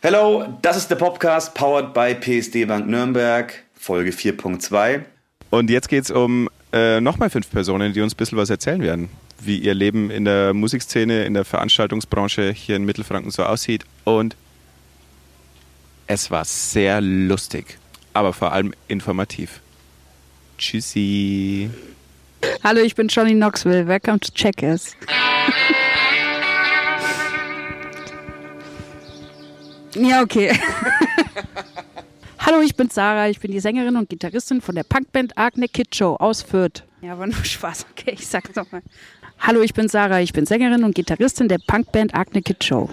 Hello, das ist der Podcast powered by PSD Bank Nürnberg, Folge 4.2. Und jetzt geht es um äh, nochmal fünf Personen, die uns ein bisschen was erzählen werden, wie ihr Leben in der Musikszene, in der Veranstaltungsbranche hier in Mittelfranken so aussieht. Und es war sehr lustig, aber vor allem informativ. Tschüssi. Hallo, ich bin Johnny Knoxville. Welcome to Checkers. ja, okay. Hallo, ich bin Sarah. Ich bin die Sängerin und Gitarristin von der Punkband Agne Kid Show aus Fürth. Ja, war nur Spaß. Okay, ich sag's nochmal. Hallo, ich bin Sarah. Ich bin Sängerin und Gitarristin der Punkband Agne Kid Show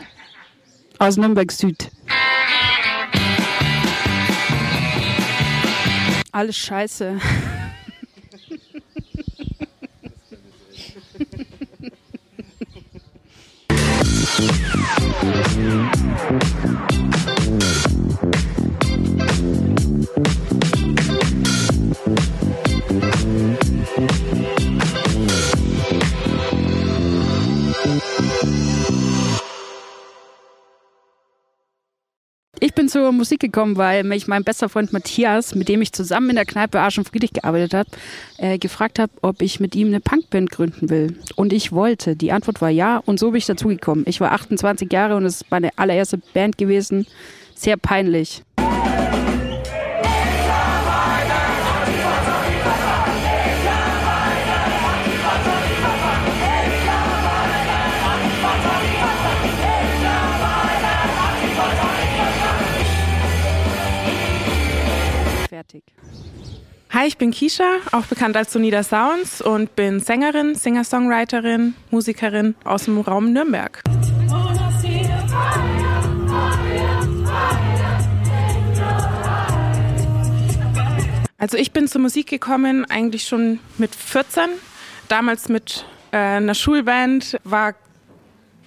aus Nürnberg Süd. Alles scheiße. thank you bin zur Musik gekommen, weil mich mein bester Freund Matthias, mit dem ich zusammen in der Kneipe Arsch und Friedrich gearbeitet habe, äh, gefragt hat, ob ich mit ihm eine Punkband gründen will. Und ich wollte. Die Antwort war ja und so bin ich dazugekommen. Ich war 28 Jahre und es ist meine allererste Band gewesen. Sehr peinlich. Hi, ich bin Kisha, auch bekannt als Sonida Sounds und bin Sängerin, Singer-Songwriterin, Musikerin aus dem Raum Nürnberg. Also ich bin zur Musik gekommen eigentlich schon mit 14, damals mit äh, einer Schulband, war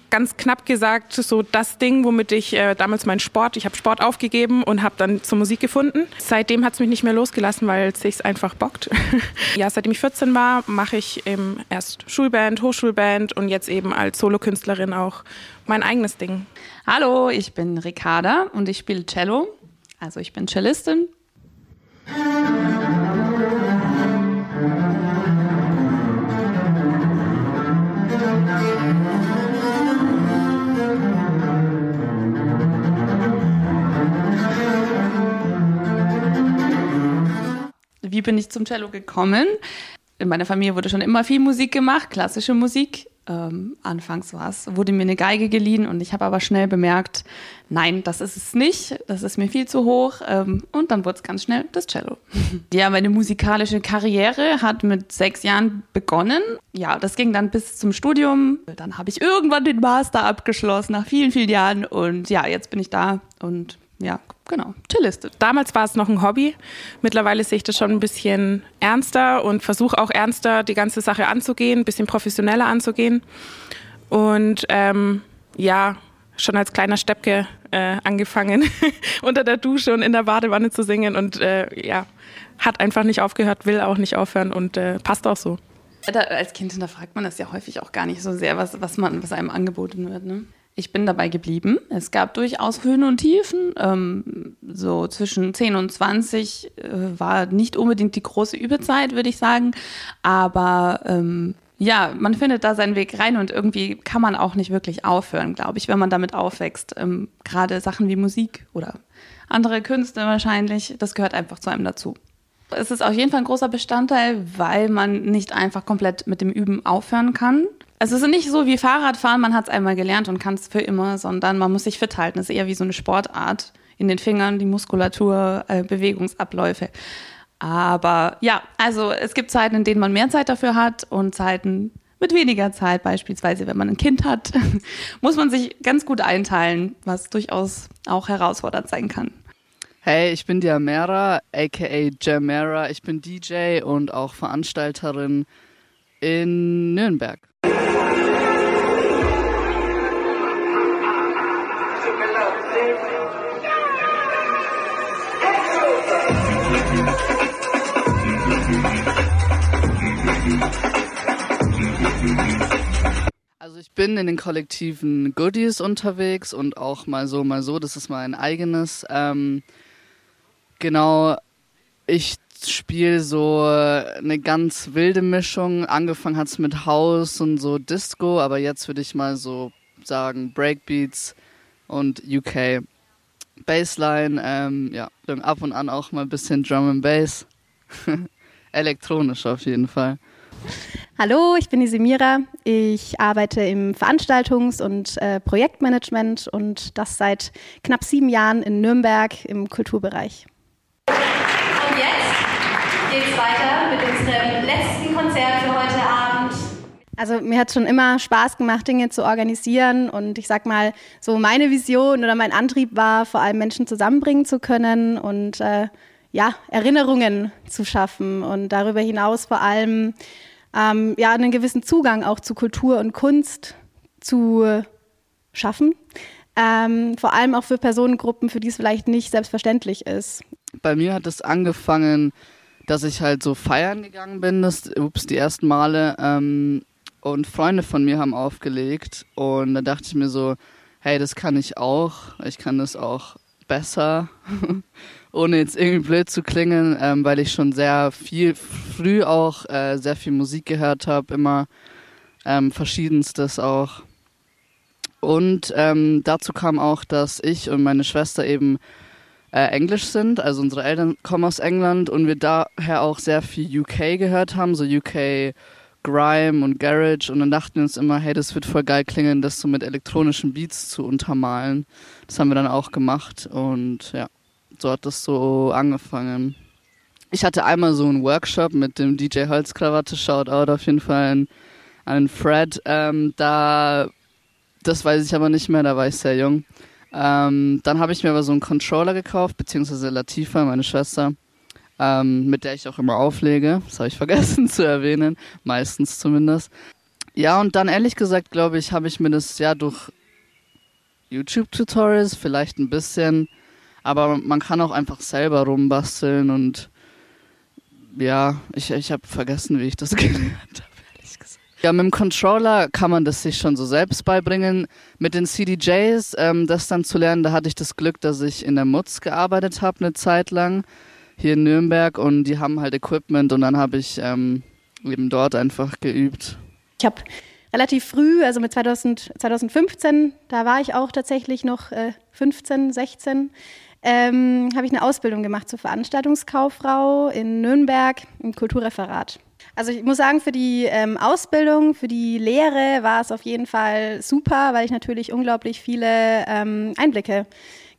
ganz knapp gesagt so das Ding, womit ich äh, damals meinen Sport, ich habe Sport aufgegeben und habe dann zur Musik gefunden. Seitdem hat es mich nicht mehr losgelassen, weil es sich einfach bockt. ja, seitdem ich 14 war, mache ich eben erst Schulband, Hochschulband und jetzt eben als Solokünstlerin auch mein eigenes Ding. Hallo, ich bin Ricarda und ich spiele Cello. Also ich bin Cellistin. Wie bin ich zum Cello gekommen? In meiner Familie wurde schon immer viel Musik gemacht, klassische Musik. Ähm, anfangs war es, wurde mir eine Geige geliehen und ich habe aber schnell bemerkt, nein, das ist es nicht, das ist mir viel zu hoch. Ähm, und dann wurde es ganz schnell das Cello. ja, meine musikalische Karriere hat mit sechs Jahren begonnen. Ja, das ging dann bis zum Studium. Dann habe ich irgendwann den Master abgeschlossen nach vielen, vielen Jahren und ja, jetzt bin ich da und ja, genau, Cellistin. Damals war es noch ein Hobby. Mittlerweile sehe ich das schon ein bisschen ernster und versuche auch ernster die ganze Sache anzugehen, ein bisschen professioneller anzugehen. Und ähm, ja, schon als kleiner Steppke äh, angefangen, unter der Dusche und in der Badewanne zu singen und äh, ja, hat einfach nicht aufgehört, will auch nicht aufhören und äh, passt auch so. Da, als Kind hinterfragt man das ja häufig auch gar nicht so sehr, was, was, man, was einem angeboten wird. Ne? Ich bin dabei geblieben. Es gab durchaus Höhen und Tiefen. Ähm, so zwischen 10 und 20 äh, war nicht unbedingt die große Übezeit, würde ich sagen. Aber ähm, ja, man findet da seinen Weg rein und irgendwie kann man auch nicht wirklich aufhören, glaube ich, wenn man damit aufwächst. Ähm, Gerade Sachen wie Musik oder andere Künste wahrscheinlich, das gehört einfach zu einem dazu. Es ist auf jeden Fall ein großer Bestandteil, weil man nicht einfach komplett mit dem Üben aufhören kann. Es ist nicht so wie Fahrradfahren, man hat es einmal gelernt und kann es für immer, sondern man muss sich fit halten. Es ist eher wie so eine Sportart. In den Fingern, die Muskulatur, äh, Bewegungsabläufe. Aber ja, also es gibt Zeiten, in denen man mehr Zeit dafür hat und Zeiten mit weniger Zeit, beispielsweise wenn man ein Kind hat, muss man sich ganz gut einteilen, was durchaus auch herausfordernd sein kann. Hey, ich bin Diamera, aka Jamera. Ich bin DJ und auch Veranstalterin in Nürnberg. bin in den kollektiven Goodies unterwegs und auch mal so, mal so. Das ist mein eigenes. Ähm, genau, ich spiele so eine ganz wilde Mischung. Angefangen hat es mit House und so Disco, aber jetzt würde ich mal so sagen Breakbeats und UK Bassline. Ähm, ja, dann ab und an auch mal ein bisschen Drum and Bass. Elektronisch auf jeden Fall. Hallo, ich bin die Semira. Ich arbeite im Veranstaltungs- und äh, Projektmanagement und das seit knapp sieben Jahren in Nürnberg im Kulturbereich. Und jetzt geht es weiter mit unserem letzten Konzert für heute Abend. Also mir hat schon immer Spaß gemacht, Dinge zu organisieren und ich sag mal, so meine Vision oder mein Antrieb war, vor allem Menschen zusammenbringen zu können und äh, ja, Erinnerungen zu schaffen und darüber hinaus vor allem ähm, ja, einen gewissen Zugang auch zu Kultur und Kunst zu schaffen. Ähm, vor allem auch für Personengruppen, für die es vielleicht nicht selbstverständlich ist. Bei mir hat es angefangen, dass ich halt so feiern gegangen bin, das, ups, die ersten Male. Ähm, und Freunde von mir haben aufgelegt. Und da dachte ich mir so, hey, das kann ich auch. Ich kann das auch besser. ohne jetzt irgendwie blöd zu klingen, ähm, weil ich schon sehr viel früh auch äh, sehr viel Musik gehört habe, immer ähm, verschiedenstes auch. Und ähm, dazu kam auch, dass ich und meine Schwester eben äh, Englisch sind, also unsere Eltern kommen aus England und wir daher auch sehr viel UK gehört haben, so UK Grime und Garage und dann dachten wir uns immer, hey, das wird voll geil klingen, das so mit elektronischen Beats zu untermalen. Das haben wir dann auch gemacht und ja so hat das so angefangen. Ich hatte einmal so einen Workshop mit dem DJ Holzkrawatte, Shoutout auf jeden Fall an, an Fred. Ähm, da, das weiß ich aber nicht mehr, da war ich sehr jung. Ähm, dann habe ich mir aber so einen Controller gekauft, beziehungsweise Latifa, meine Schwester, ähm, mit der ich auch immer auflege. Das habe ich vergessen zu erwähnen, meistens zumindest. Ja, und dann ehrlich gesagt, glaube ich, habe ich mir das ja durch YouTube-Tutorials vielleicht ein bisschen aber man kann auch einfach selber rumbasteln und ja, ich, ich habe vergessen, wie ich das gelernt habe. Ja, mit dem Controller kann man das sich schon so selbst beibringen. Mit den CDJs, ähm, das dann zu lernen, da hatte ich das Glück, dass ich in der Mutz gearbeitet habe eine Zeit lang, hier in Nürnberg und die haben halt Equipment und dann habe ich ähm, eben dort einfach geübt. Ich habe relativ früh, also mit 2000, 2015, da war ich auch tatsächlich noch äh, 15, 16, ähm, habe ich eine Ausbildung gemacht zur Veranstaltungskauffrau in Nürnberg im Kulturreferat. Also ich muss sagen, für die ähm, Ausbildung, für die Lehre war es auf jeden Fall super, weil ich natürlich unglaublich viele ähm, Einblicke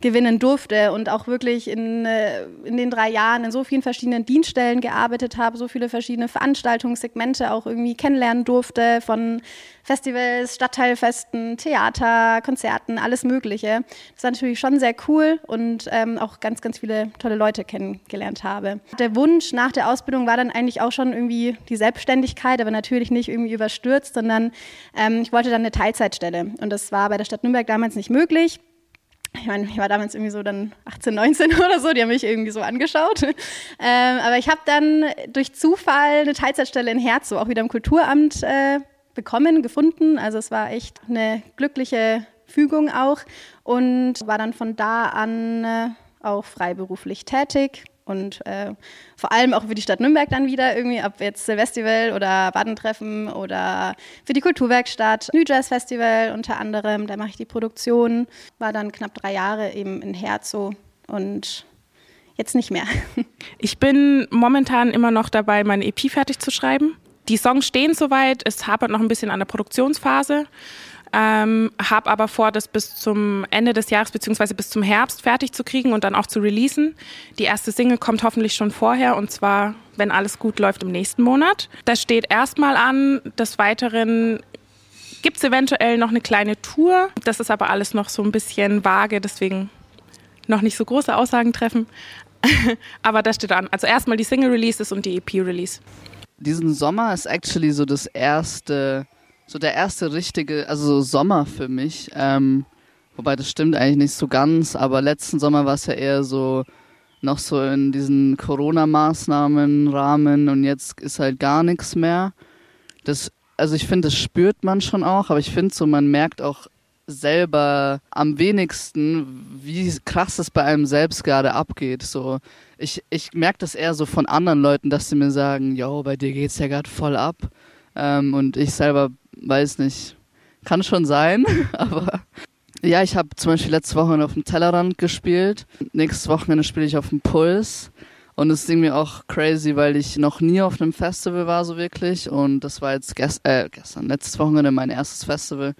gewinnen durfte und auch wirklich in, äh, in den drei Jahren in so vielen verschiedenen Dienststellen gearbeitet habe, so viele verschiedene Veranstaltungssegmente auch irgendwie kennenlernen durfte, von Festivals, Stadtteilfesten, Theater, Konzerten, alles Mögliche. Das war natürlich schon sehr cool und ähm, auch ganz, ganz viele tolle Leute kennengelernt habe. Der Wunsch nach der Ausbildung war dann eigentlich auch schon irgendwie die Selbstständigkeit, aber natürlich nicht irgendwie überstürzt, sondern ähm, ich wollte dann eine Teilzeitstelle und das war bei der Stadt Nürnberg damals nicht möglich ich meine, ich war damals irgendwie so dann 18, 19 oder so, die haben mich irgendwie so angeschaut. Ähm, aber ich habe dann durch Zufall eine Teilzeitstelle in Herzow, auch wieder im Kulturamt äh, bekommen, gefunden. Also es war echt eine glückliche Fügung auch und war dann von da an äh, auch freiberuflich tätig und äh, vor allem auch für die Stadt Nürnberg dann wieder irgendwie, ob jetzt Silvestival oder Badentreffen oder für die Kulturwerkstatt, New Jazz Festival unter anderem, da mache ich die Produktion, war dann knapp drei Jahre eben in Herzow und jetzt nicht mehr. Ich bin momentan immer noch dabei, meine EP fertig zu schreiben. Die Songs stehen soweit, es hapert noch ein bisschen an der Produktionsphase. Ähm, habe aber vor, das bis zum Ende des Jahres bzw. bis zum Herbst fertig zu kriegen und dann auch zu releasen. Die erste Single kommt hoffentlich schon vorher und zwar, wenn alles gut läuft, im nächsten Monat. Das steht erstmal an. Des Weiteren gibt es eventuell noch eine kleine Tour. Das ist aber alles noch so ein bisschen vage, deswegen noch nicht so große Aussagen treffen. aber das steht an. Also erstmal die Single-Releases und die EP-Release. Diesen Sommer ist actually so das erste so der erste richtige, also so Sommer für mich. Ähm, wobei das stimmt eigentlich nicht so ganz, aber letzten Sommer war es ja eher so noch so in diesen Corona-Maßnahmen Rahmen und jetzt ist halt gar nichts mehr. Das also ich finde, das spürt man schon auch, aber ich finde so, man merkt auch selber am wenigsten, wie krass es bei einem selbst gerade abgeht. So, ich, ich merke das eher so von anderen Leuten, dass sie mir sagen, yo, bei dir geht's ja gerade voll ab. Ähm, und ich selber weiß nicht, kann schon sein, aber ja, ich habe zum Beispiel letzte Woche auf dem Tellerrand gespielt. Nächstes Wochenende spiele ich auf dem Puls. Und es ist irgendwie auch crazy, weil ich noch nie auf einem Festival war, so wirklich. Und das war jetzt gest äh, gestern, letztes Wochenende mein erstes Festival.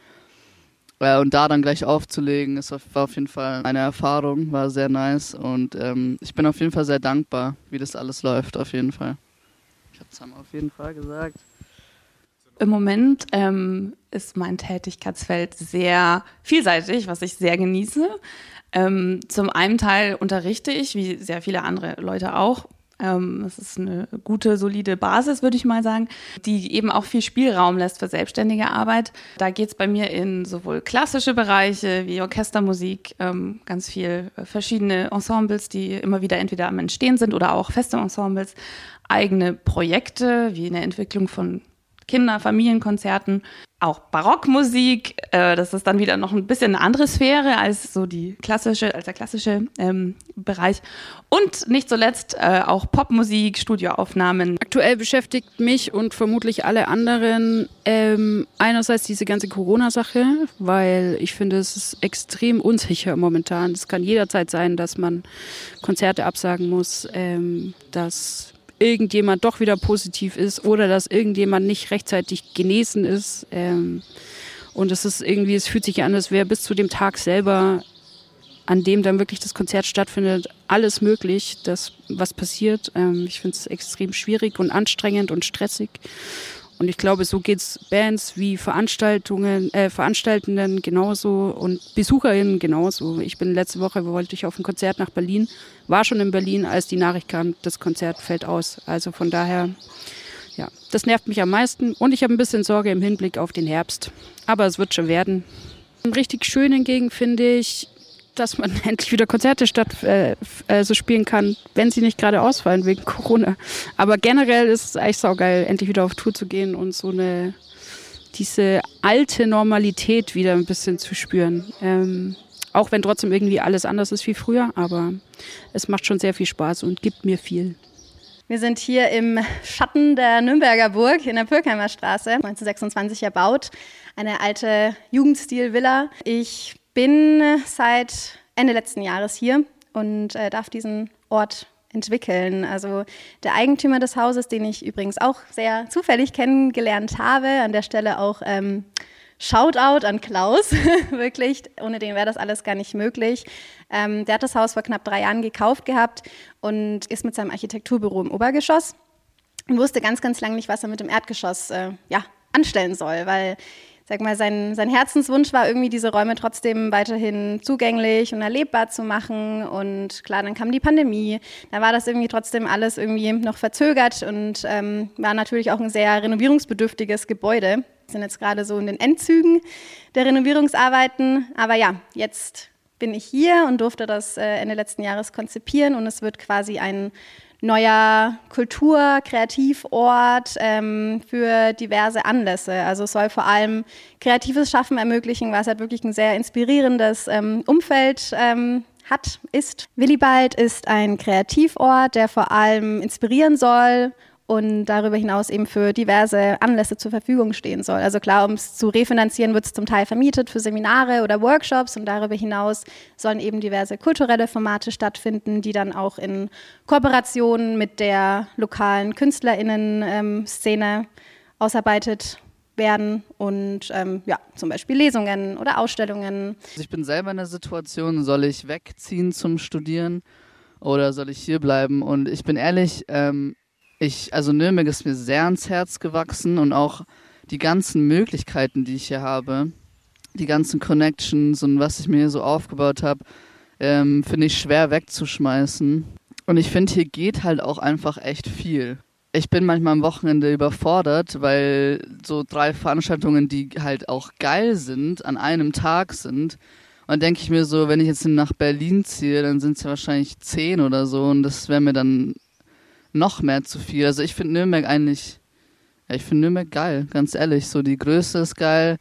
Äh, und da dann gleich aufzulegen, ist war auf jeden Fall eine Erfahrung, war sehr nice. Und ähm, ich bin auf jeden Fall sehr dankbar, wie das alles läuft, auf jeden Fall. Ich habe es auf jeden Fall gesagt. Im Moment ähm, ist mein Tätigkeitsfeld sehr vielseitig, was ich sehr genieße. Ähm, zum einen Teil unterrichte ich, wie sehr viele andere Leute auch. Ähm, das ist eine gute, solide Basis, würde ich mal sagen, die eben auch viel Spielraum lässt für selbstständige Arbeit. Da geht es bei mir in sowohl klassische Bereiche wie Orchestermusik, ähm, ganz viel verschiedene Ensembles, die immer wieder entweder am Entstehen sind oder auch feste Ensembles, eigene Projekte wie eine Entwicklung von Kinder-, Familienkonzerten, auch Barockmusik. Äh, das ist dann wieder noch ein bisschen eine andere Sphäre als so die klassische, als der klassische ähm, Bereich. Und nicht zuletzt äh, auch Popmusik, Studioaufnahmen. Aktuell beschäftigt mich und vermutlich alle anderen ähm, einerseits diese ganze Corona-Sache, weil ich finde, es ist extrem unsicher momentan. Es kann jederzeit sein, dass man Konzerte absagen muss, ähm, dass irgendjemand doch wieder positiv ist oder dass irgendjemand nicht rechtzeitig genesen ist. Ähm, und es ist irgendwie, es fühlt sich an, als wäre bis zu dem Tag selber, an dem dann wirklich das Konzert stattfindet, alles möglich, das, was passiert. Ähm, ich finde es extrem schwierig und anstrengend und stressig. Und ich glaube, so geht's Bands wie Veranstaltungen, äh, Veranstaltenden genauso und BesucherInnen genauso. Ich bin letzte Woche, wollte ich auf ein Konzert nach Berlin, war schon in Berlin, als die Nachricht kam, das Konzert fällt aus. Also von daher, ja, das nervt mich am meisten. Und ich habe ein bisschen Sorge im Hinblick auf den Herbst. Aber es wird schon werden. Richtig schön hingegen finde ich, dass man endlich wieder Konzerte statt äh, äh, so spielen kann, wenn sie nicht gerade ausfallen wegen Corona. Aber generell ist es eigentlich saugeil, endlich wieder auf Tour zu gehen und so eine diese alte Normalität wieder ein bisschen zu spüren. Ähm, auch wenn trotzdem irgendwie alles anders ist wie früher, aber es macht schon sehr viel Spaß und gibt mir viel. Wir sind hier im Schatten der Nürnberger Burg in der Pürkheimer Straße, 1926 erbaut. Eine alte Jugendstil-Villa. Ich bin seit Ende letzten Jahres hier und äh, darf diesen Ort entwickeln. Also der Eigentümer des Hauses, den ich übrigens auch sehr zufällig kennengelernt habe, an der Stelle auch ähm, Shoutout an Klaus, wirklich, ohne den wäre das alles gar nicht möglich. Ähm, der hat das Haus vor knapp drei Jahren gekauft gehabt und ist mit seinem Architekturbüro im Obergeschoss und wusste ganz, ganz lange nicht, was er mit dem Erdgeschoss äh, ja, anstellen soll, weil sag mal, sein, sein Herzenswunsch war irgendwie, diese Räume trotzdem weiterhin zugänglich und erlebbar zu machen. Und klar, dann kam die Pandemie. Da war das irgendwie trotzdem alles irgendwie noch verzögert und ähm, war natürlich auch ein sehr renovierungsbedürftiges Gebäude. Wir sind jetzt gerade so in den Endzügen der Renovierungsarbeiten. Aber ja, jetzt bin ich hier und durfte das äh, Ende letzten Jahres konzipieren und es wird quasi ein neuer Kultur-, Kreativort ähm, für diverse Anlässe. Also es soll vor allem kreatives Schaffen ermöglichen, was halt wirklich ein sehr inspirierendes ähm, Umfeld ähm, hat, ist. Willibald ist ein Kreativort, der vor allem inspirieren soll und darüber hinaus eben für diverse Anlässe zur Verfügung stehen soll. Also klar, um es zu refinanzieren, wird es zum Teil vermietet für Seminare oder Workshops und darüber hinaus sollen eben diverse kulturelle Formate stattfinden, die dann auch in Kooperation mit der lokalen KünstlerInnen-Szene ähm, ausarbeitet werden und ähm, ja, zum Beispiel Lesungen oder Ausstellungen. Also ich bin selber in der Situation, soll ich wegziehen zum Studieren oder soll ich hier bleiben? Und ich bin ehrlich, ähm, ich, also Nürnberg ist mir sehr ans Herz gewachsen und auch die ganzen Möglichkeiten, die ich hier habe, die ganzen Connections und was ich mir hier so aufgebaut habe, ähm, finde ich schwer wegzuschmeißen. Und ich finde, hier geht halt auch einfach echt viel. Ich bin manchmal am Wochenende überfordert, weil so drei Veranstaltungen, die halt auch geil sind, an einem Tag sind. Und dann denke ich mir so, wenn ich jetzt nach Berlin ziehe, dann sind es ja wahrscheinlich zehn oder so und das wäre mir dann noch mehr zu viel. Also ich finde Nürnberg eigentlich Ja, ich finde Nürnberg geil, ganz ehrlich. So die Größe ist geil.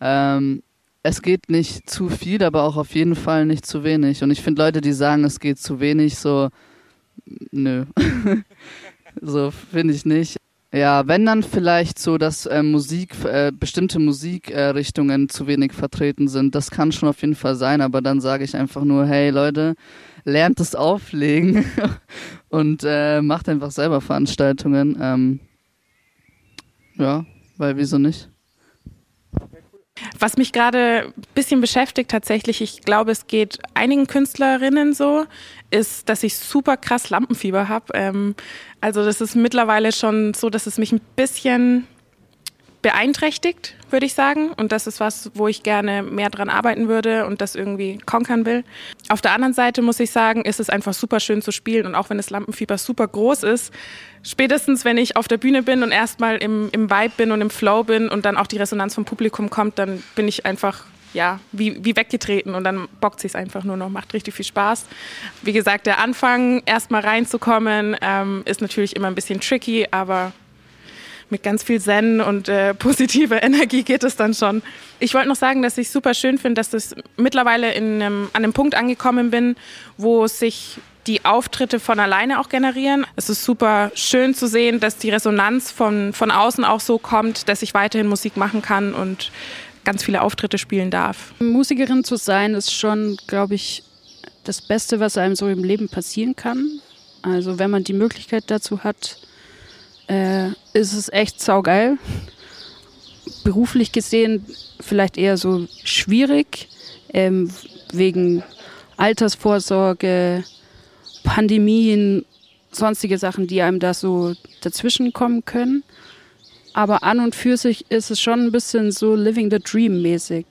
Ähm, es geht nicht zu viel, aber auch auf jeden Fall nicht zu wenig. Und ich finde Leute, die sagen, es geht zu wenig, so, nö. so finde ich nicht. Ja, wenn dann vielleicht so, dass äh, Musik, äh, bestimmte Musikrichtungen äh, zu wenig vertreten sind, das kann schon auf jeden Fall sein, aber dann sage ich einfach nur, hey Leute, lernt es auflegen und äh, macht einfach selber Veranstaltungen. Ähm, ja, weil wieso nicht? Was mich gerade ein bisschen beschäftigt tatsächlich, ich glaube, es geht einigen Künstlerinnen so, ist, dass ich super krass Lampenfieber habe. Ähm, also das ist mittlerweile schon so, dass es mich ein bisschen beeinträchtigt, würde ich sagen. Und das ist was, wo ich gerne mehr dran arbeiten würde und das irgendwie konkern will. Auf der anderen Seite muss ich sagen, ist es einfach super schön zu spielen. Und auch wenn das Lampenfieber super groß ist, spätestens wenn ich auf der Bühne bin und erstmal im, im Vibe bin und im Flow bin und dann auch die Resonanz vom Publikum kommt, dann bin ich einfach ja, wie, wie weggetreten und dann bockt sich einfach nur noch, macht richtig viel Spaß. Wie gesagt, der Anfang, erstmal reinzukommen, ähm, ist natürlich immer ein bisschen tricky, aber mit ganz viel Zen und äh, positiver Energie geht es dann schon. Ich wollte noch sagen, dass ich super schön finde, dass ich mittlerweile in einem, an einem Punkt angekommen bin, wo sich die Auftritte von alleine auch generieren. Es ist super schön zu sehen, dass die Resonanz von, von außen auch so kommt, dass ich weiterhin Musik machen kann und ganz viele Auftritte spielen darf. Musikerin zu sein ist schon, glaube ich, das Beste, was einem so im Leben passieren kann. Also wenn man die Möglichkeit dazu hat, äh, ist es echt saugeil. Beruflich gesehen vielleicht eher so schwierig, ähm, wegen Altersvorsorge, Pandemien, sonstige Sachen, die einem da so dazwischen kommen können. Aber an und für sich ist es schon ein bisschen so Living the Dream mäßig.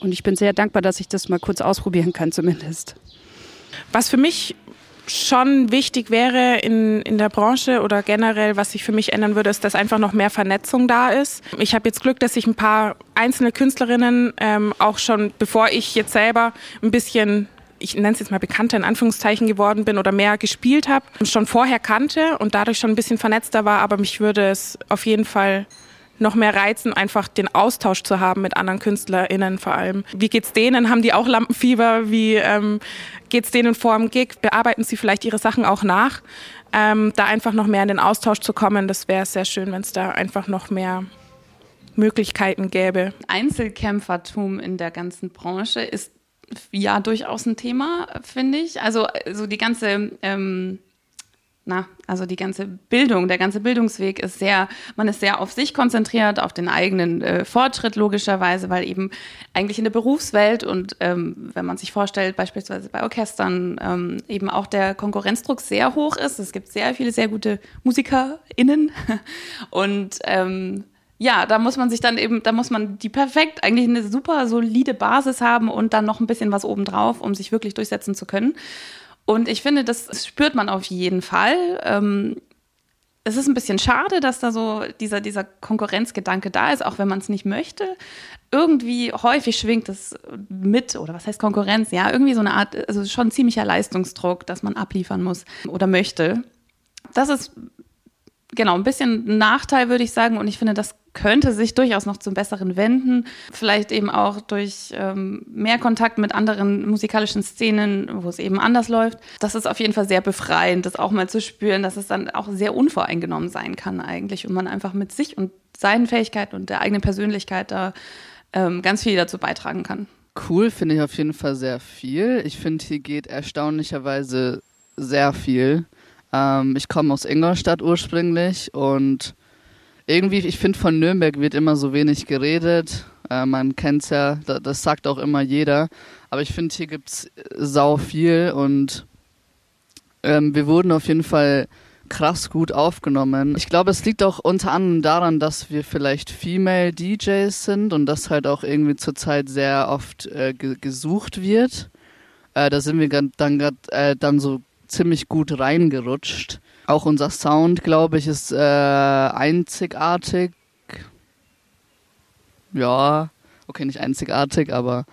Und ich bin sehr dankbar, dass ich das mal kurz ausprobieren kann, zumindest. Was für mich schon wichtig wäre in, in der Branche oder generell, was sich für mich ändern würde, ist, dass einfach noch mehr Vernetzung da ist. Ich habe jetzt Glück, dass ich ein paar einzelne Künstlerinnen ähm, auch schon, bevor ich jetzt selber ein bisschen ich nenne es jetzt mal bekannter in Anführungszeichen geworden bin oder mehr gespielt habe, schon vorher kannte und dadurch schon ein bisschen vernetzter war, aber mich würde es auf jeden Fall noch mehr reizen, einfach den Austausch zu haben mit anderen KünstlerInnen vor allem. Wie geht's denen? Haben die auch Lampenfieber? Wie ähm, geht's denen vor dem Gig? Bearbeiten sie vielleicht ihre Sachen auch nach? Ähm, da einfach noch mehr in den Austausch zu kommen, das wäre sehr schön, wenn es da einfach noch mehr Möglichkeiten gäbe. Einzelkämpfertum in der ganzen Branche ist ja durchaus ein Thema, finde ich. Also so die ganze ähm, na, also die ganze Bildung, der ganze Bildungsweg ist sehr, man ist sehr auf sich konzentriert, auf den eigenen äh, Fortschritt logischerweise, weil eben eigentlich in der Berufswelt und ähm, wenn man sich vorstellt, beispielsweise bei Orchestern, ähm, eben auch der Konkurrenzdruck sehr hoch ist. Es gibt sehr viele sehr gute MusikerInnen und ähm, ja, da muss man sich dann eben, da muss man die perfekt, eigentlich eine super solide Basis haben und dann noch ein bisschen was obendrauf, um sich wirklich durchsetzen zu können. Und ich finde, das spürt man auf jeden Fall. Ähm, es ist ein bisschen schade, dass da so dieser, dieser Konkurrenzgedanke da ist, auch wenn man es nicht möchte. Irgendwie häufig schwingt es mit, oder was heißt Konkurrenz? Ja, irgendwie so eine Art, also schon ziemlicher Leistungsdruck, dass man abliefern muss oder möchte. Das ist genau ein bisschen ein Nachteil, würde ich sagen. Und ich finde, das könnte sich durchaus noch zum Besseren wenden. Vielleicht eben auch durch ähm, mehr Kontakt mit anderen musikalischen Szenen, wo es eben anders läuft. Das ist auf jeden Fall sehr befreiend, das auch mal zu spüren, dass es dann auch sehr unvoreingenommen sein kann eigentlich und man einfach mit sich und seinen Fähigkeiten und der eigenen Persönlichkeit da ähm, ganz viel dazu beitragen kann. Cool finde ich auf jeden Fall sehr viel. Ich finde, hier geht erstaunlicherweise sehr viel. Ähm, ich komme aus Ingolstadt ursprünglich und irgendwie, ich finde, von Nürnberg wird immer so wenig geredet. Äh, man kennt es ja, das, das sagt auch immer jeder. Aber ich finde, hier gibt es sau viel und ähm, wir wurden auf jeden Fall krass gut aufgenommen. Ich glaube, es liegt auch unter anderem daran, dass wir vielleicht Female DJs sind und das halt auch irgendwie zurzeit sehr oft äh, ge gesucht wird. Äh, da sind wir dann, äh, dann so ziemlich gut reingerutscht. Auch unser Sound, glaube ich, ist äh, einzigartig. Ja, okay, nicht einzigartig, aber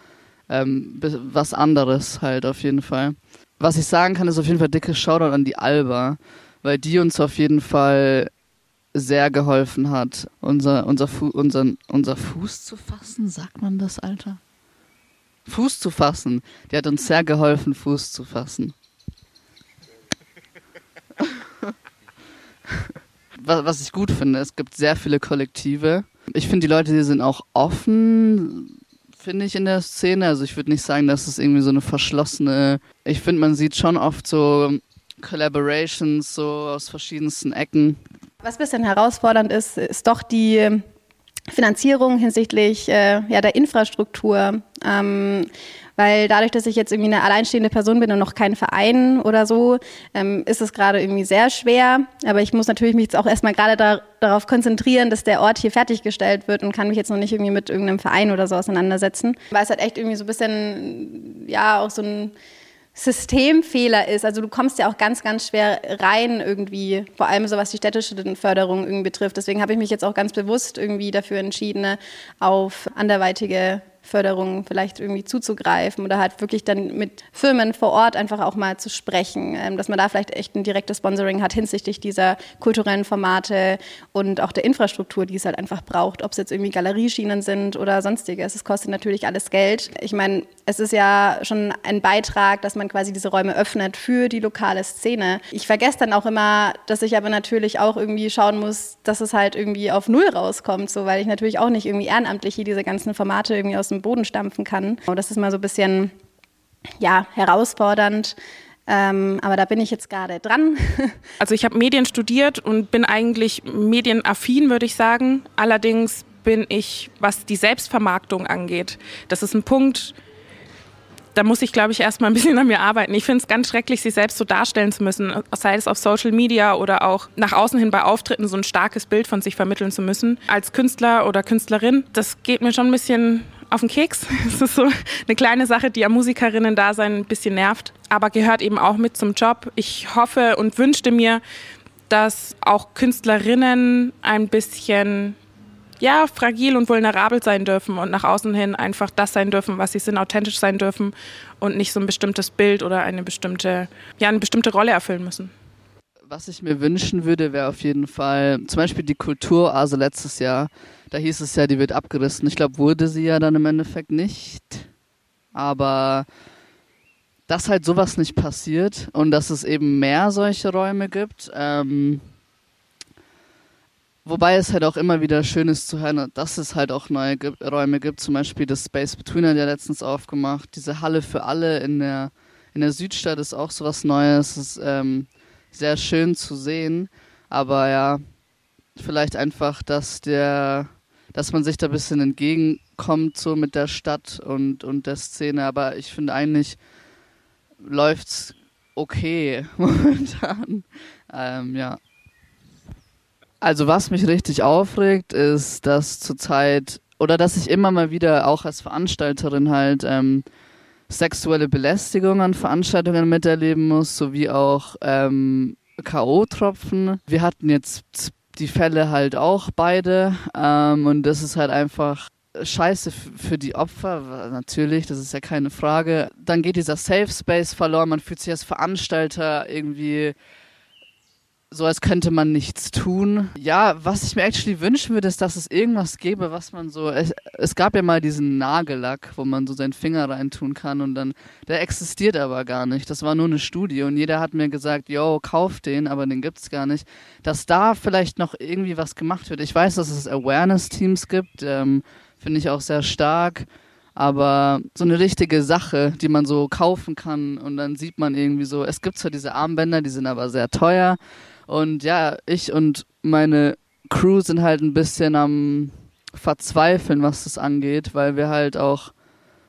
ähm, was anderes halt auf jeden Fall. Was ich sagen kann, ist auf jeden Fall dickes Shoutout an die Alba, weil die uns auf jeden Fall sehr geholfen hat, unser, unser, Fu unser, unser Fuß zu fassen, sagt man das, Alter? Fuß zu fassen. Die hat uns sehr geholfen, Fuß zu fassen. was, ich gut finde, es gibt sehr viele Kollektive. Ich finde, die Leute, die sind auch offen, finde ich, in der Szene. Also ich würde nicht sagen, dass es irgendwie so eine verschlossene. Ich finde, man sieht schon oft so Collaborations so aus verschiedensten Ecken. Was ein bisschen herausfordernd ist, ist doch die Finanzierung hinsichtlich äh, ja, der Infrastruktur. Ähm, weil dadurch, dass ich jetzt irgendwie eine alleinstehende Person bin und noch kein Verein oder so, ähm, ist es gerade irgendwie sehr schwer. Aber ich muss natürlich mich jetzt auch erstmal gerade da, darauf konzentrieren, dass der Ort hier fertiggestellt wird und kann mich jetzt noch nicht irgendwie mit irgendeinem Verein oder so auseinandersetzen. Weil es halt echt irgendwie so ein bisschen, ja, auch so ein Systemfehler ist. Also du kommst ja auch ganz, ganz schwer rein irgendwie, vor allem so was die städtische Förderung irgendwie betrifft. Deswegen habe ich mich jetzt auch ganz bewusst irgendwie dafür entschieden, auf anderweitige Förderung vielleicht irgendwie zuzugreifen oder halt wirklich dann mit Firmen vor Ort einfach auch mal zu sprechen, ähm, dass man da vielleicht echt ein direktes Sponsoring hat hinsichtlich dieser kulturellen Formate und auch der Infrastruktur, die es halt einfach braucht, ob es jetzt irgendwie Galerieschienen sind oder sonstiges. Es kostet natürlich alles Geld. Ich meine, es ist ja schon ein Beitrag, dass man quasi diese Räume öffnet für die lokale Szene. Ich vergesse dann auch immer, dass ich aber natürlich auch irgendwie schauen muss, dass es halt irgendwie auf Null rauskommt, so, weil ich natürlich auch nicht irgendwie ehrenamtlich hier diese ganzen Formate irgendwie aus dem Boden stampfen kann. Und das ist mal so ein bisschen, ja, herausfordernd. Ähm, aber da bin ich jetzt gerade dran. also ich habe Medien studiert und bin eigentlich medienaffin, würde ich sagen. Allerdings bin ich, was die Selbstvermarktung angeht, das ist ein Punkt, da muss ich, glaube ich, erstmal ein bisschen an mir arbeiten. Ich finde es ganz schrecklich, sich selbst so darstellen zu müssen, sei es auf Social Media oder auch nach außen hin bei Auftritten so ein starkes Bild von sich vermitteln zu müssen. Als Künstler oder Künstlerin, das geht mir schon ein bisschen auf den Keks. Es ist so eine kleine Sache, die am Musikerinnen-Dasein ein bisschen nervt, aber gehört eben auch mit zum Job. Ich hoffe und wünschte mir, dass auch Künstlerinnen ein bisschen ja, fragil und vulnerabel sein dürfen und nach außen hin einfach das sein dürfen, was sie sind, authentisch sein dürfen und nicht so ein bestimmtes Bild oder eine bestimmte, ja, eine bestimmte Rolle erfüllen müssen. Was ich mir wünschen würde, wäre auf jeden Fall zum Beispiel die Kulturase letztes Jahr da hieß es ja, die wird abgerissen. Ich glaube, wurde sie ja dann im Endeffekt nicht. Aber dass halt sowas nicht passiert und dass es eben mehr solche Räume gibt. Ähm, wobei es halt auch immer wieder schön ist zu hören, dass es halt auch neue gibt, Räume gibt. Zum Beispiel das Space Between hat ja letztens aufgemacht. Diese Halle für alle in der, in der Südstadt ist auch sowas Neues. Es ähm, sehr schön zu sehen. Aber ja, vielleicht einfach, dass der dass man sich da ein bisschen entgegenkommt, so mit der Stadt und, und der Szene. Aber ich finde eigentlich läuft's okay momentan. Ähm, ja. Also was mich richtig aufregt, ist, dass zurzeit oder dass ich immer mal wieder auch als Veranstalterin halt ähm, sexuelle Belästigung an Veranstaltungen miterleben muss, sowie auch ähm, K.O.-Tropfen. Wir hatten jetzt die Fälle halt auch beide. Ähm, und das ist halt einfach scheiße für die Opfer, natürlich, das ist ja keine Frage. Dann geht dieser Safe Space verloren, man fühlt sich als Veranstalter irgendwie so als könnte man nichts tun. Ja, was ich mir actually wünschen würde, ist, dass es irgendwas gäbe, was man so. Es, es, gab ja mal diesen Nagellack, wo man so seinen Finger reintun kann und dann. Der existiert aber gar nicht. Das war nur eine Studie und jeder hat mir gesagt, yo, kauf den, aber den gibt's gar nicht. Dass da vielleicht noch irgendwie was gemacht wird. Ich weiß, dass es Awareness-Teams gibt, ähm, finde ich auch sehr stark. Aber so eine richtige Sache, die man so kaufen kann und dann sieht man irgendwie so, es gibt zwar diese Armbänder, die sind aber sehr teuer und ja, ich und meine Crew sind halt ein bisschen am Verzweifeln, was das angeht, weil wir halt auch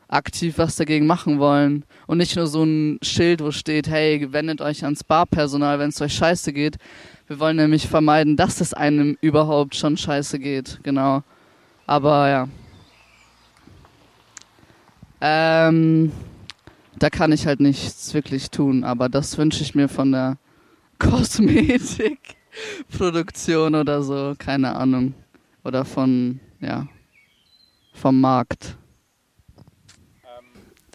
aktiv was dagegen machen wollen. Und nicht nur so ein Schild, wo steht, hey, wendet euch ans Barpersonal, wenn es euch scheiße geht. Wir wollen nämlich vermeiden, dass es einem überhaupt schon scheiße geht. Genau. Aber ja. Ähm, da kann ich halt nichts wirklich tun. Aber das wünsche ich mir von der Kosmetikproduktion oder so, keine Ahnung. Oder von, ja, vom Markt.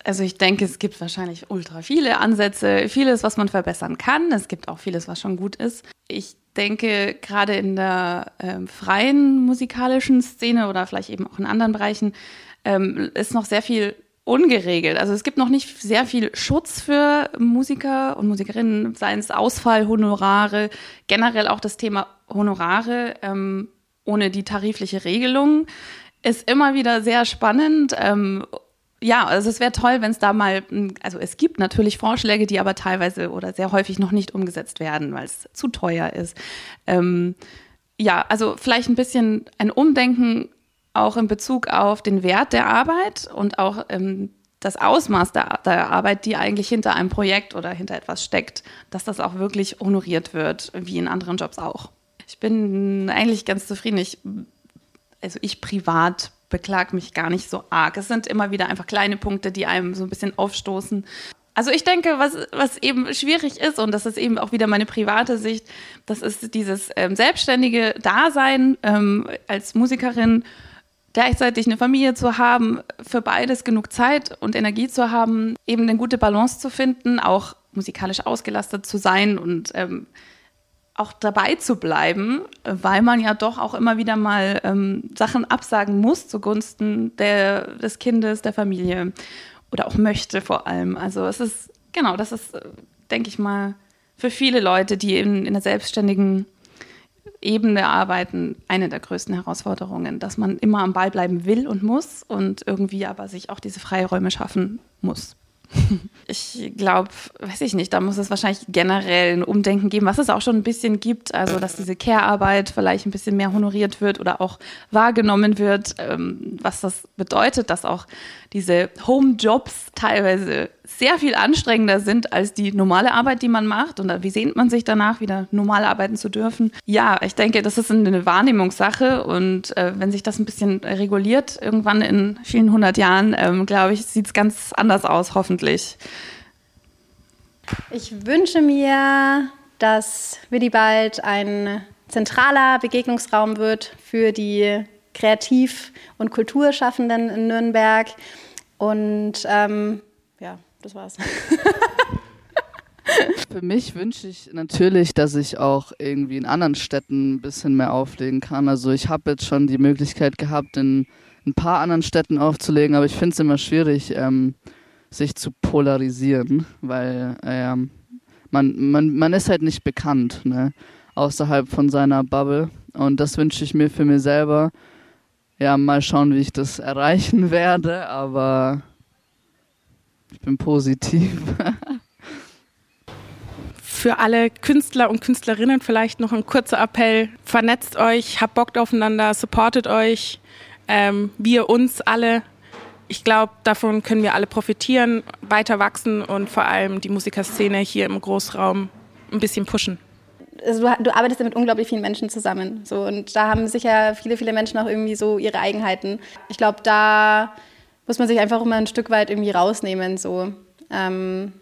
Also ich denke, es gibt wahrscheinlich ultra viele Ansätze, vieles, was man verbessern kann. Es gibt auch vieles, was schon gut ist. ich denke, gerade in der ähm, freien musikalischen Szene oder vielleicht eben auch in anderen Bereichen ähm, ist noch sehr viel ungeregelt. Also es gibt noch nicht sehr viel Schutz für Musiker und Musikerinnen, seien es Ausfallhonorare, generell auch das Thema Honorare ähm, ohne die tarifliche Regelung ist immer wieder sehr spannend. Ähm, ja, also es wäre toll, wenn es da mal, also es gibt natürlich Vorschläge, die aber teilweise oder sehr häufig noch nicht umgesetzt werden, weil es zu teuer ist. Ähm, ja, also vielleicht ein bisschen ein Umdenken auch in Bezug auf den Wert der Arbeit und auch ähm, das Ausmaß der, der, Arbeit, die eigentlich hinter einem Projekt oder hinter etwas steckt, dass das auch wirklich honoriert wird, wie in anderen Jobs auch. Ich bin eigentlich ganz zufrieden. Ich, also ich privat beklag mich gar nicht so arg. Es sind immer wieder einfach kleine Punkte, die einem so ein bisschen aufstoßen. Also ich denke, was, was eben schwierig ist, und das ist eben auch wieder meine private Sicht, das ist dieses ähm, selbstständige Dasein ähm, als Musikerin, gleichzeitig eine Familie zu haben, für beides genug Zeit und Energie zu haben, eben eine gute Balance zu finden, auch musikalisch ausgelastet zu sein und ähm, auch dabei zu bleiben, weil man ja doch auch immer wieder mal ähm, Sachen absagen muss zugunsten der, des Kindes, der Familie oder auch möchte vor allem. Also es ist, genau, das ist, denke ich mal, für viele Leute, die in, in der selbstständigen Ebene arbeiten, eine der größten Herausforderungen, dass man immer am Ball bleiben will und muss und irgendwie aber sich auch diese Freiräume schaffen muss. Ich glaube, weiß ich nicht, da muss es wahrscheinlich generell ein Umdenken geben, was es auch schon ein bisschen gibt. Also, dass diese Care-Arbeit vielleicht ein bisschen mehr honoriert wird oder auch wahrgenommen wird, ähm, was das bedeutet, dass auch diese Home-Jobs teilweise sehr viel anstrengender sind als die normale Arbeit, die man macht. Und wie sehnt man sich danach, wieder normal arbeiten zu dürfen? Ja, ich denke, das ist eine Wahrnehmungssache. Und äh, wenn sich das ein bisschen reguliert, irgendwann in vielen hundert Jahren, ähm, glaube ich, sieht es ganz anders aus, hoffentlich. Ich wünsche mir, dass Willibald ein zentraler Begegnungsraum wird für die Kreativ- und Kulturschaffenden in Nürnberg. Und ähm, das war's. Für mich wünsche ich natürlich, dass ich auch irgendwie in anderen Städten ein bisschen mehr auflegen kann. Also ich habe jetzt schon die Möglichkeit gehabt, in ein paar anderen Städten aufzulegen, aber ich finde es immer schwierig, ähm, sich zu polarisieren, weil äh, man, man, man ist halt nicht bekannt, ne? außerhalb von seiner Bubble. Und das wünsche ich mir für mich selber. Ja, mal schauen, wie ich das erreichen werde, aber ich bin positiv. Für alle Künstler und Künstlerinnen vielleicht noch ein kurzer Appell. Vernetzt euch, habt Bock aufeinander, supportet euch, ähm, wir uns alle. Ich glaube, davon können wir alle profitieren, weiter wachsen und vor allem die Musikerszene hier im Großraum ein bisschen pushen also du, du, arbeitest ja mit unglaublich vielen Menschen zusammen. So, und da haben sicher viele, viele Menschen auch irgendwie so ihre Eigenheiten. Ich glaube, da muss man sich einfach immer ein Stück weit irgendwie rausnehmen, so. Ähm,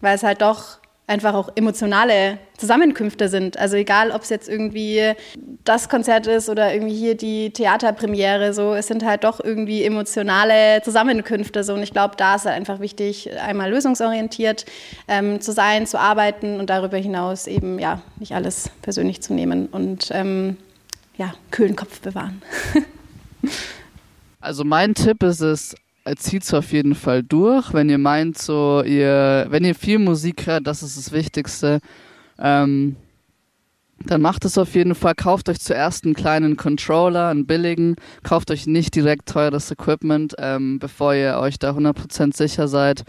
weil es halt doch einfach auch emotionale Zusammenkünfte sind. Also egal, ob es jetzt irgendwie das Konzert ist oder irgendwie hier die Theaterpremiere, so, es sind halt doch irgendwie emotionale Zusammenkünfte. So. Und ich glaube, da ist halt einfach wichtig, einmal lösungsorientiert ähm, zu sein, zu arbeiten und darüber hinaus eben ja nicht alles persönlich zu nehmen und ähm, ja, kühlen Kopf bewahren. also mein Tipp ist es, zieht es auf jeden Fall durch. Wenn ihr meint, so ihr, wenn ihr viel Musik hört, das ist das Wichtigste, ähm, dann macht es auf jeden Fall. Kauft euch zuerst einen kleinen Controller, einen billigen. Kauft euch nicht direkt teures Equipment, ähm, bevor ihr euch da 100% sicher seid.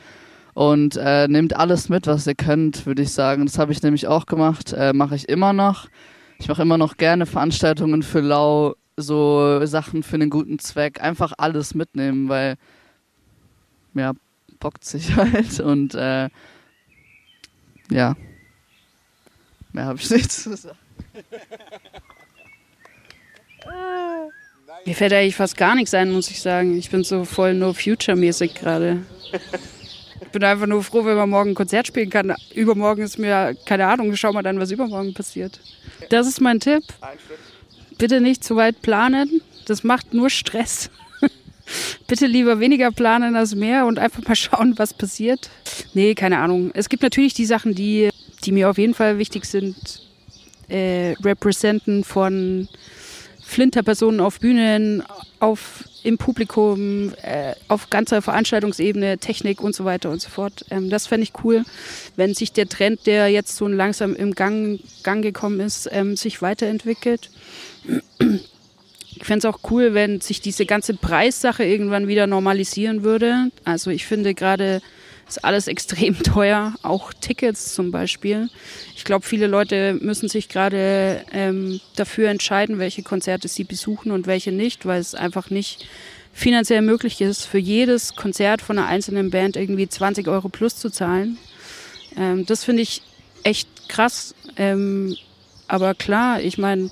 Und äh, nehmt alles mit, was ihr könnt, würde ich sagen. Das habe ich nämlich auch gemacht, äh, mache ich immer noch. Ich mache immer noch gerne Veranstaltungen für Lau, so Sachen für einen guten Zweck. Einfach alles mitnehmen, weil ja, bockt sich halt und äh, ja, mehr habe ich nicht zu sagen. Mir fällt eigentlich fast gar nichts ein, muss ich sagen. Ich bin so voll No Future-mäßig gerade. Ich bin einfach nur froh, wenn man morgen ein Konzert spielen kann. Übermorgen ist mir, keine Ahnung, schau mal dann, was übermorgen passiert. Das ist mein Tipp. Bitte nicht zu weit planen. Das macht nur Stress bitte lieber weniger planen als mehr und einfach mal schauen, was passiert. Nee, keine Ahnung. Es gibt natürlich die Sachen, die, die mir auf jeden Fall wichtig sind. äh, Representen von Flinterpersonen auf Bühnen, auf im Publikum, äh, auf ganzer Veranstaltungsebene, Technik und so weiter und so fort. Ähm, das fände ich cool, wenn sich der Trend, der jetzt so langsam im Gang, Gang gekommen ist, ähm, sich weiterentwickelt. Ich fände es auch cool, wenn sich diese ganze Preissache irgendwann wieder normalisieren würde. Also ich finde gerade ist alles extrem teuer, auch Tickets zum Beispiel. Ich glaube, viele Leute müssen sich gerade ähm, dafür entscheiden, welche Konzerte sie besuchen und welche nicht, weil es einfach nicht finanziell möglich ist, für jedes Konzert von einer einzelnen Band irgendwie 20 Euro plus zu zahlen. Ähm, das finde ich echt krass. Ähm, aber klar, ich meine,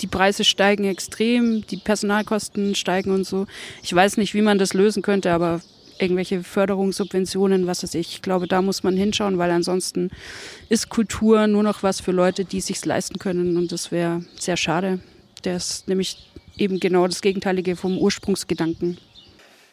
die Preise steigen extrem, die Personalkosten steigen und so. Ich weiß nicht, wie man das lösen könnte, aber irgendwelche Förderungssubventionen, was weiß ich. Ich glaube, da muss man hinschauen, weil ansonsten ist Kultur nur noch was für Leute, die sich leisten können und das wäre sehr schade. Der ist nämlich eben genau das Gegenteilige vom Ursprungsgedanken.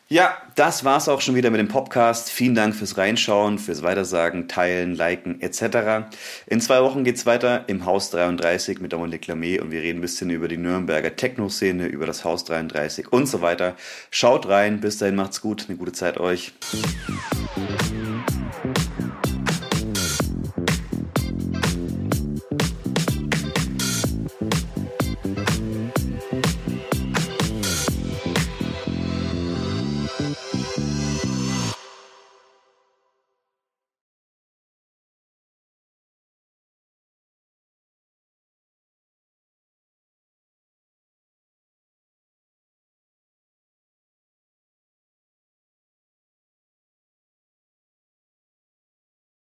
Ja, das war's auch schon wieder mit dem Podcast. Vielen Dank fürs Reinschauen, fürs Weitersagen, Teilen, Liken etc. In zwei Wochen geht's weiter im Haus 33 mit Dominique Lamé und wir reden ein bisschen über die Nürnberger Techno-Szene, über das Haus 33 und so weiter. Schaut rein, bis dahin macht's gut, eine gute Zeit euch.